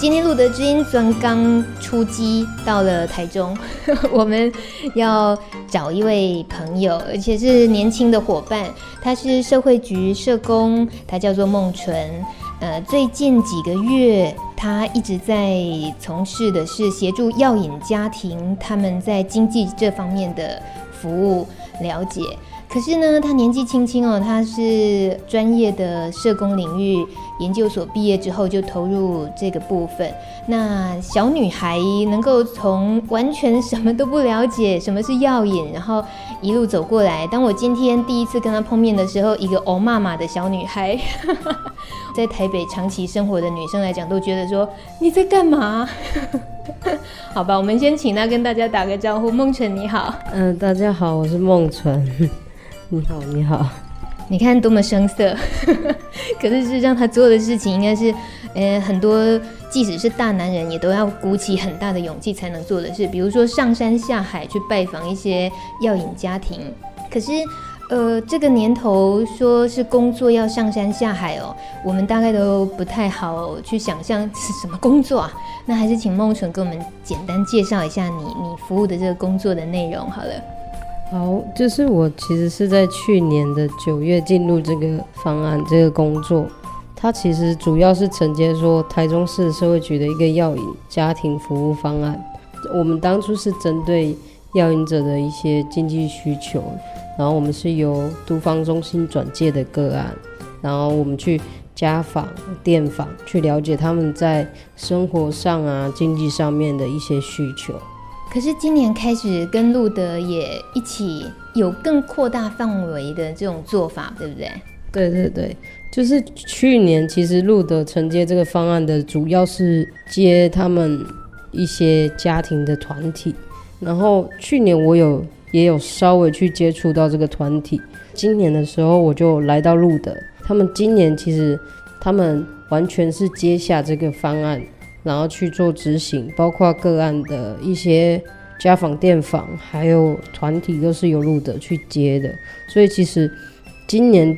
今天《露德知音》专刚出击到了台中，我们要找一位朋友，而且是年轻的伙伴。他是社会局社工，他叫做孟纯。呃，最近几个月，他一直在从事的是协助药瘾家庭，他们在经济这方面的服务了解。可是呢，他年纪轻轻哦，他是专业的社工领域研究所毕业之后就投入这个部分。那小女孩能够从完全什么都不了解什么是药瘾，然后一路走过来。当我今天第一次跟她碰面的时候，一个欧妈妈的小女孩，在台北长期生活的女生来讲，都觉得说你在干嘛？好吧，我们先请她跟大家打个招呼。孟纯你好，嗯、大家好，我是孟纯。你好，你好，你看多么生涩，可是事实上他做的事情应该是，呃，很多即使是大男人也都要鼓起很大的勇气才能做的事，比如说上山下海去拜访一些药引家庭。可是，呃，这个年头说是工作要上山下海哦，我们大概都不太好去想象是什么工作啊。那还是请孟纯给我们简单介绍一下你你服务的这个工作的内容好了。好，就是我其实是在去年的九月进入这个方案这个工作，它其实主要是承接说台中市社会局的一个药瘾家庭服务方案。我们当初是针对药瘾者的一些经济需求，然后我们是由都方中心转介的个案，然后我们去家访、电访，去了解他们在生活上啊、经济上面的一些需求。可是今年开始跟路德也一起有更扩大范围的这种做法，对不对？对对对，就是去年其实路德承接这个方案的主要是接他们一些家庭的团体，然后去年我有也有稍微去接触到这个团体，今年的时候我就来到路德，他们今年其实他们完全是接下这个方案。然后去做执行，包括个案的一些家访、电访，还有团体都是由路德去接的。所以其实今年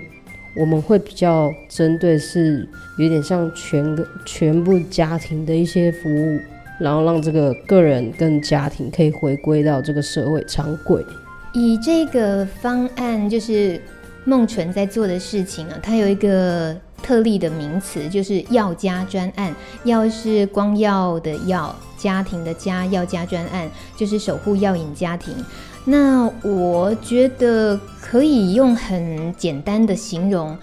我们会比较针对是有点像全个全部家庭的一些服务，然后让这个个人跟家庭可以回归到这个社会常轨。以这个方案就是孟纯在做的事情啊，它有一个。特例的名词就是药家专案，药是光耀的药，家庭的家，药家专案就是守护药瘾家庭。那我觉得可以用很简单的形容，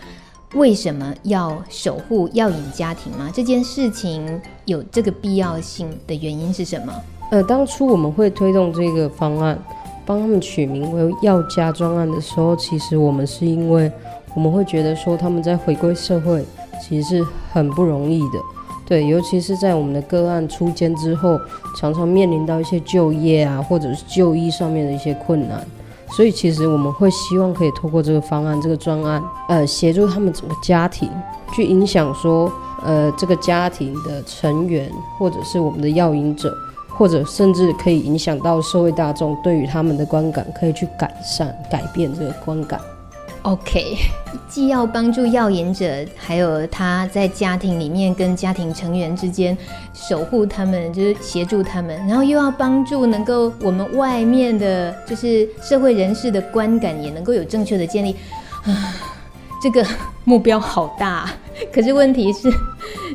为什么要守护药瘾家庭吗？这件事情有这个必要性的原因是什么？呃，当初我们会推动这个方案，帮他们取名为药家专案的时候，其实我们是因为。我们会觉得说他们在回归社会其实是很不容易的，对，尤其是在我们的个案出监之后，常常面临到一些就业啊，或者是就医上面的一些困难，所以其实我们会希望可以透过这个方案、这个专案，呃，协助他们整个家庭去影响说，呃，这个家庭的成员，或者是我们的药瘾者，或者甚至可以影响到社会大众对于他们的观感，可以去改善、改变这个观感。OK，既要帮助耀眼者，还有他在家庭里面跟家庭成员之间守护他们，就是协助他们，然后又要帮助能够我们外面的，就是社会人士的观感也能够有正确的建立。啊，这个目标好大，可是问题是，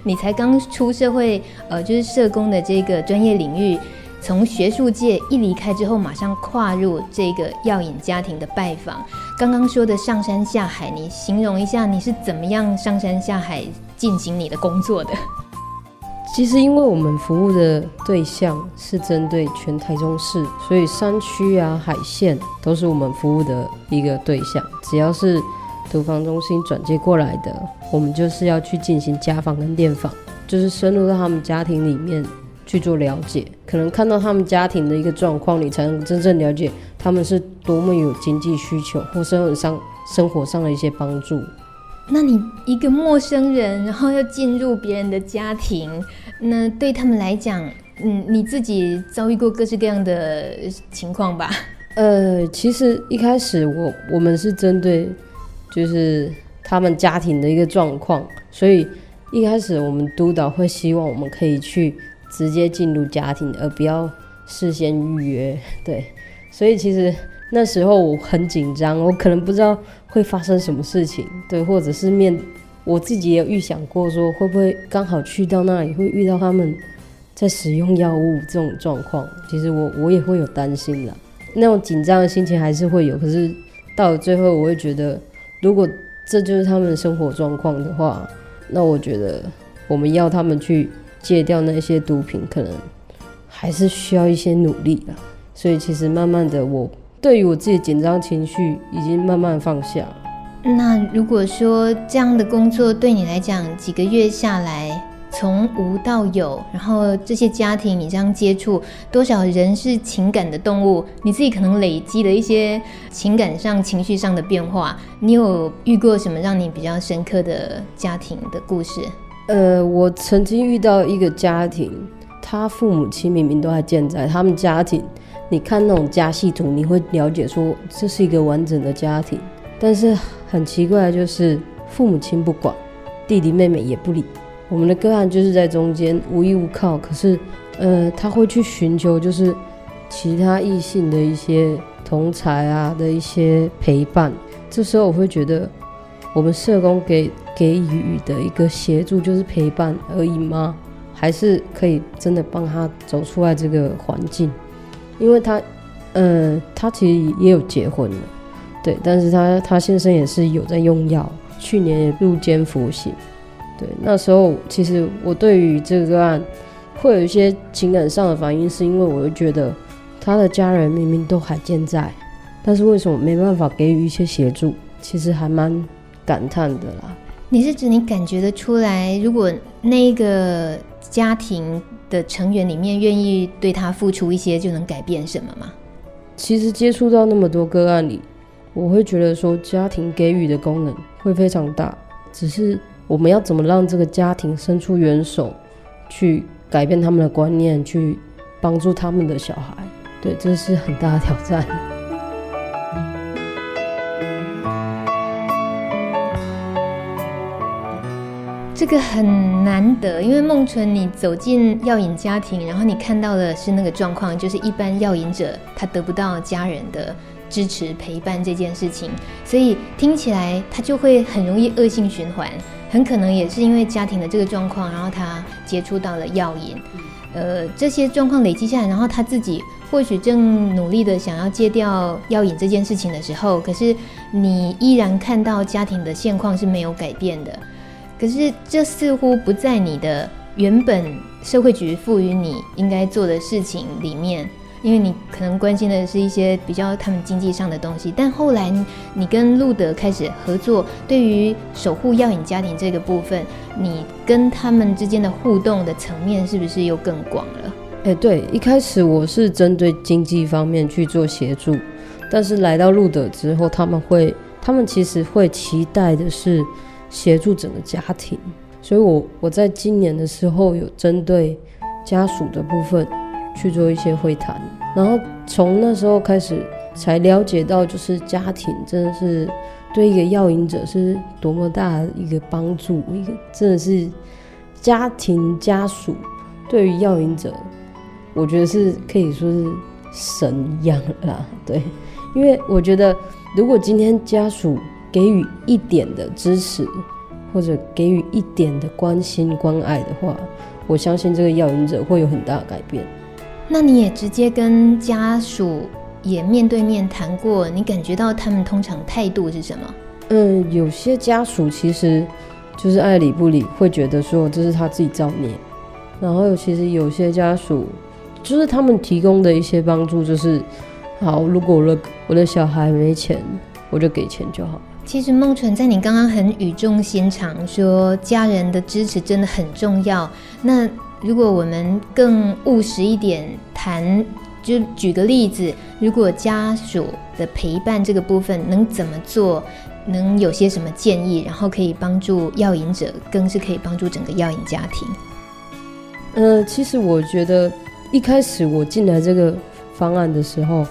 你才刚出社会，呃，就是社工的这个专业领域。从学术界一离开之后，马上跨入这个耀眼家庭的拜访。刚刚说的上山下海，你形容一下你是怎么样上山下海进行你的工作的？其实，因为我们服务的对象是针对全台中市，所以山区啊、海线都是我们服务的一个对象。只要是毒防中心转接过来的，我们就是要去进行家访跟电访，就是深入到他们家庭里面。去做了解，可能看到他们家庭的一个状况，你才能真正了解他们是多么有经济需求或生活上生活上的一些帮助。那你一个陌生人，然后要进入别人的家庭，那对他们来讲，嗯，你自己遭遇过各式各样的情况吧？呃，其实一开始我我们是针对就是他们家庭的一个状况，所以一开始我们督导会希望我们可以去直接进入家庭，而不要事先预约。对，所以其实那时候我很紧张，我可能不知道会发生什么事情，对，或者是面我自己也有预想过说会不会刚好去到那里会遇到他们在使用药物这种状况，其实我我也会有担心啦。那种紧张的心情还是会有，可是到了最后，我会觉得，如果这就是他们的生活状况的话，那我觉得我们要他们去戒掉那些毒品，可能还是需要一些努力的。所以其实慢慢的，我对于我自己紧张情绪已经慢慢放下。那如果说这样的工作对你来讲，几个月下来，从无到有，然后这些家庭你这样接触，多少人是情感的动物，你自己可能累积了一些情感上、情绪上的变化。你有遇过什么让你比较深刻的家庭的故事？呃，我曾经遇到一个家庭，他父母亲明明都还健在，他们家庭，你看那种家系图，你会了解说这是一个完整的家庭，但是很奇怪的就是父母亲不管，弟弟妹妹也不理。我们的个案就是在中间无依无靠，可是，呃，他会去寻求就是其他异性的一些同才啊的一些陪伴。这时候我会觉得，我们社工给给予的一个协助就是陪伴而已吗？还是可以真的帮他走出来这个环境？因为他，呃，他其实也有结婚了，对，但是他他先生也是有在用药，去年也入监服刑。对，那时候其实我对于这个案会有一些情感上的反应，是因为我会觉得他的家人明明都还健在，但是为什么没办法给予一些协助？其实还蛮感叹的啦。你是指你感觉得出来，如果那个家庭的成员里面愿意对他付出一些，就能改变什么吗？其实接触到那么多个案里，我会觉得说家庭给予的功能会非常大，只是。我们要怎么让这个家庭伸出援手，去改变他们的观念，去帮助他们的小孩？对，这是很大的挑战。这个很难得，因为梦纯，你走进药瘾家庭，然后你看到的是那个状况，就是一般药瘾者他得不到家人的支持陪伴这件事情，所以听起来他就会很容易恶性循环。很可能也是因为家庭的这个状况，然后他接触到了药瘾，呃，这些状况累积下来，然后他自己或许正努力的想要戒掉药瘾这件事情的时候，可是你依然看到家庭的现况是没有改变的，可是这似乎不在你的原本社会局赋予你应该做的事情里面。因为你可能关心的是一些比较他们经济上的东西，但后来你跟路德开始合作，对于守护耀眼家庭这个部分，你跟他们之间的互动的层面是不是又更广了？哎，对，一开始我是针对经济方面去做协助，但是来到路德之后，他们会，他们其实会期待的是协助整个家庭，所以我我在今年的时候有针对家属的部分。去做一些会谈，然后从那时候开始才了解到，就是家庭真的是对一个药瘾者是多么大的一个帮助，一个真的是家庭家属对于药瘾者，我觉得是可以说是神一样啦。对，因为我觉得如果今天家属给予一点的支持，或者给予一点的关心关爱的话，我相信这个药瘾者会有很大的改变。那你也直接跟家属也面对面谈过，你感觉到他们通常态度是什么？嗯，有些家属其实就是爱理不理，会觉得说这是他自己造孽。然后其实有些家属就是他们提供的一些帮助，就是好，如果我的我的小孩没钱，我就给钱就好。其实梦纯在你刚刚很语重心长说家人的支持真的很重要，那。如果我们更务实一点谈，就举个例子，如果家属的陪伴这个部分能怎么做，能有些什么建议，然后可以帮助药瘾者，更是可以帮助整个药瘾家庭。呃，其实我觉得一开始我进来这个方案的时候，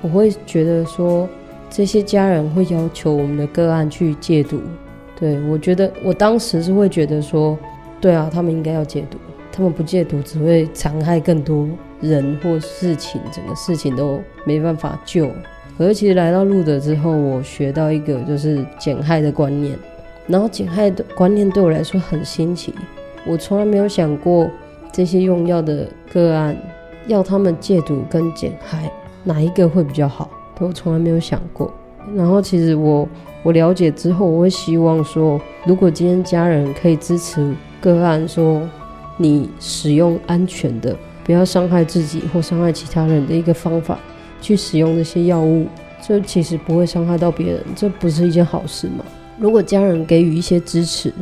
我会觉得说，这些家人会要求我们的个案去戒毒。对，我觉得我当时是会觉得说，对啊，他们应该要戒毒，他们不戒毒只会残害更多人或事情，整个事情都没办法救。可是其实来到路德之后，我学到一个就是减害的观念，然后减害的观念对我来说很新奇，我从来没有想过。这些用药的个案，要他们戒毒跟减害，哪一个会比较好？都从来没有想过。然后其实我我了解之后，我会希望说，如果今天家人可以支持个案，说你使用安全的，不要伤害自己或伤害其他人的一个方法去使用这些药物，这其实不会伤害到别人，这不是一件好事吗？如果家人给予一些支持，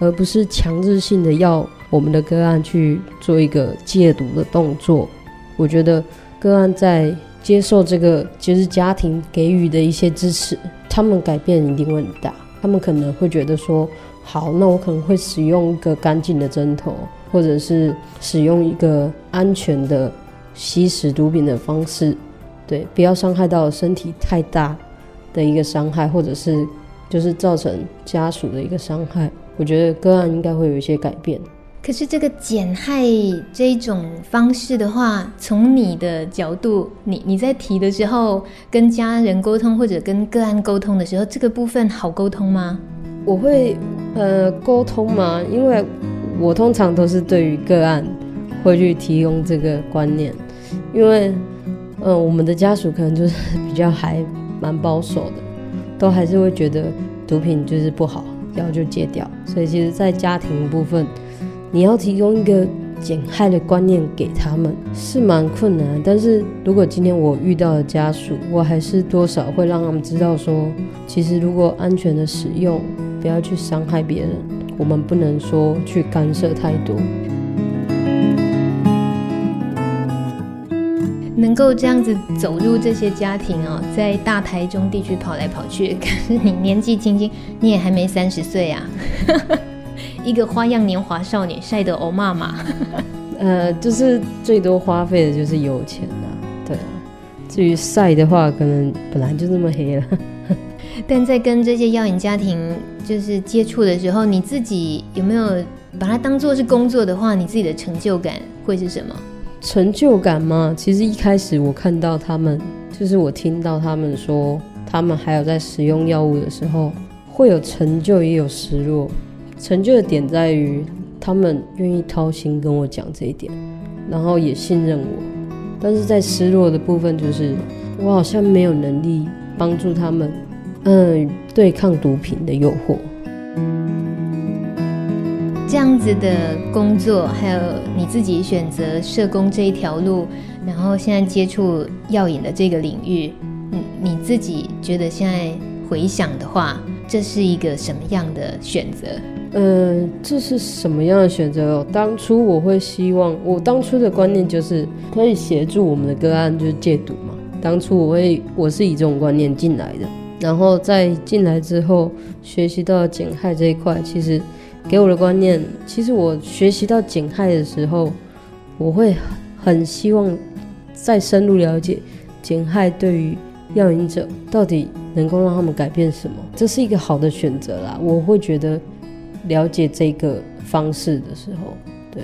而不是强制性的要。我们的个案去做一个戒毒的动作，我觉得个案在接受这个就是家庭给予的一些支持，他们改变一定会很大。他们可能会觉得说，好，那我可能会使用一个干净的针头，或者是使用一个安全的吸食毒品的方式，对，不要伤害到身体太大的一个伤害，或者是就是造成家属的一个伤害。我觉得个案应该会有一些改变。可是这个减害这一种方式的话，从你的角度，你你在提的时候，跟家人沟通或者跟个案沟通的时候，这个部分好沟通吗？我会呃沟通吗？因为我通常都是对于个案会去提供这个观念，因为呃我们的家属可能就是比较还蛮保守的，都还是会觉得毒品就是不好，要就戒掉。所以其实，在家庭部分。你要提供一个减害的观念给他们是蛮困难，但是如果今天我遇到了家属，我还是多少会让他们知道说，其实如果安全的使用，不要去伤害别人，我们不能说去干涉太多。能够这样子走入这些家庭哦，在大台中地区跑来跑去，可是你年纪轻轻，你也还没三十岁啊。一个花样年华少女晒得欧妈妈，呃，就是最多花费的就是油钱啊，对啊。至于晒的话，可能本来就这么黑了。但在跟这些药瘾家庭就是接触的时候，你自己有没有把它当做是工作的话，你自己的成就感会是什么？成就感吗？其实一开始我看到他们，就是我听到他们说他们还有在使用药物的时候，会有成就，也有失落。成就的点在于，他们愿意掏心跟我讲这一点，然后也信任我。但是在失落的部分，就是我好像没有能力帮助他们，嗯，对抗毒品的诱惑。这样子的工作，还有你自己选择社工这一条路，然后现在接触药瘾的这个领域，你你自己觉得现在回想的话，这是一个什么样的选择？嗯、这是什么样的选择哦？当初我会希望，我当初的观念就是可以协助我们的个案就是戒毒嘛。当初我会，我是以这种观念进来的。然后在进来之后，学习到减害这一块，其实给我的观念，其实我学习到减害的时候，我会很希望再深入了解减害对于药瘾者到底能够让他们改变什么。这是一个好的选择啦，我会觉得。了解这个方式的时候，对，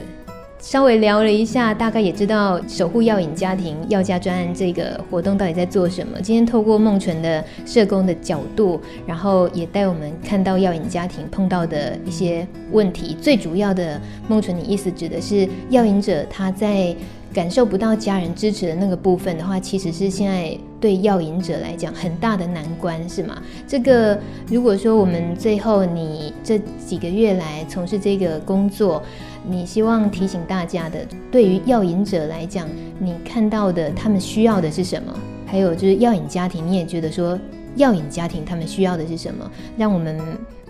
稍微聊了一下，大概也知道守护药瘾家庭药家专案这个活动到底在做什么。今天透过孟纯的社工的角度，然后也带我们看到药瘾家庭碰到的一些问题。最主要的，孟纯，你意思指的是药瘾者他在感受不到家人支持的那个部分的话，其实是现在对药瘾者来讲很大的难关，是吗？这个如果说我们最后你这几个月来从事这个工作，你希望提醒大家的，对于药瘾者来讲，你看到的他们需要的是什么？还有就是药瘾家庭，你也觉得说药瘾家庭他们需要的是什么？让我们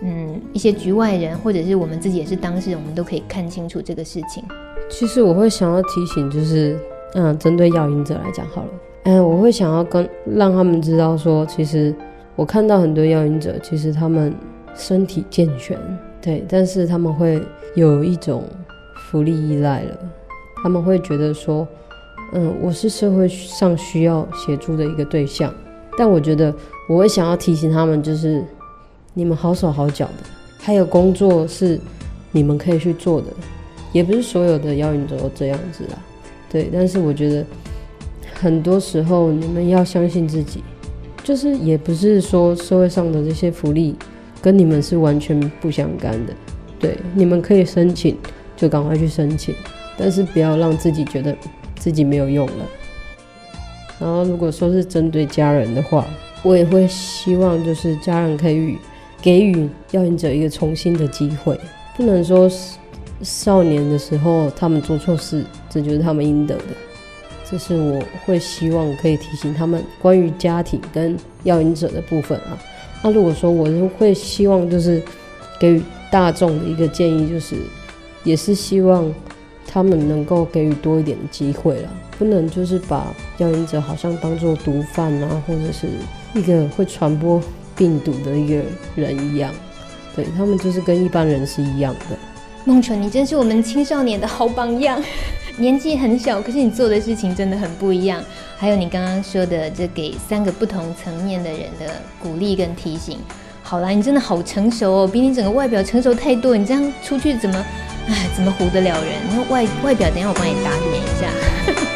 嗯一些局外人或者是我们自己也是当事人，我们都可以看清楚这个事情。其实我会想要提醒，就是嗯，针对药瘾者来讲好了，嗯，我会想要跟让他们知道说，其实我看到很多药瘾者，其实他们身体健全，对，但是他们会有一种福利依赖了，他们会觉得说，嗯，我是社会上需要协助的一个对象，但我觉得我会想要提醒他们，就是你们好手好脚的，还有工作是你们可以去做的。也不是所有的药瘾者都这样子啦，对。但是我觉得很多时候你们要相信自己，就是也不是说社会上的这些福利跟你们是完全不相干的，对。你们可以申请，就赶快去申请，但是不要让自己觉得自己没有用了。然后如果说是针对家人的话，我也会希望就是家人可以给予药瘾者一个重新的机会，不能说。少年的时候，他们做错事，这就是他们应得的。这是我会希望可以提醒他们关于家庭跟药瘾者的部分啊。那如果说我是会希望就是给予大众的一个建议，就是也是希望他们能够给予多一点的机会了，不能就是把药瘾者好像当做毒贩啊，或者是一个会传播病毒的一个人一样。对，他们就是跟一般人是一样的。梦纯，你真是我们青少年的好榜样。年纪很小，可是你做的事情真的很不一样。还有你刚刚说的，这给三个不同层面的人的鼓励跟提醒。好啦，你真的好成熟哦，比你整个外表成熟太多。你这样出去怎么，哎，怎么唬得了人？那外外表，等一下我帮你打点一下。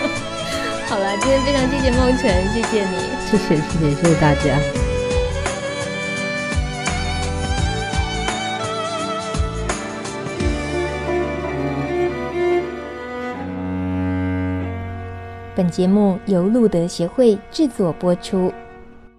好啦，今天非常谢谢梦辰，谢谢你，谢谢谢谢谢谢大家。本节目由路德协会制作播出。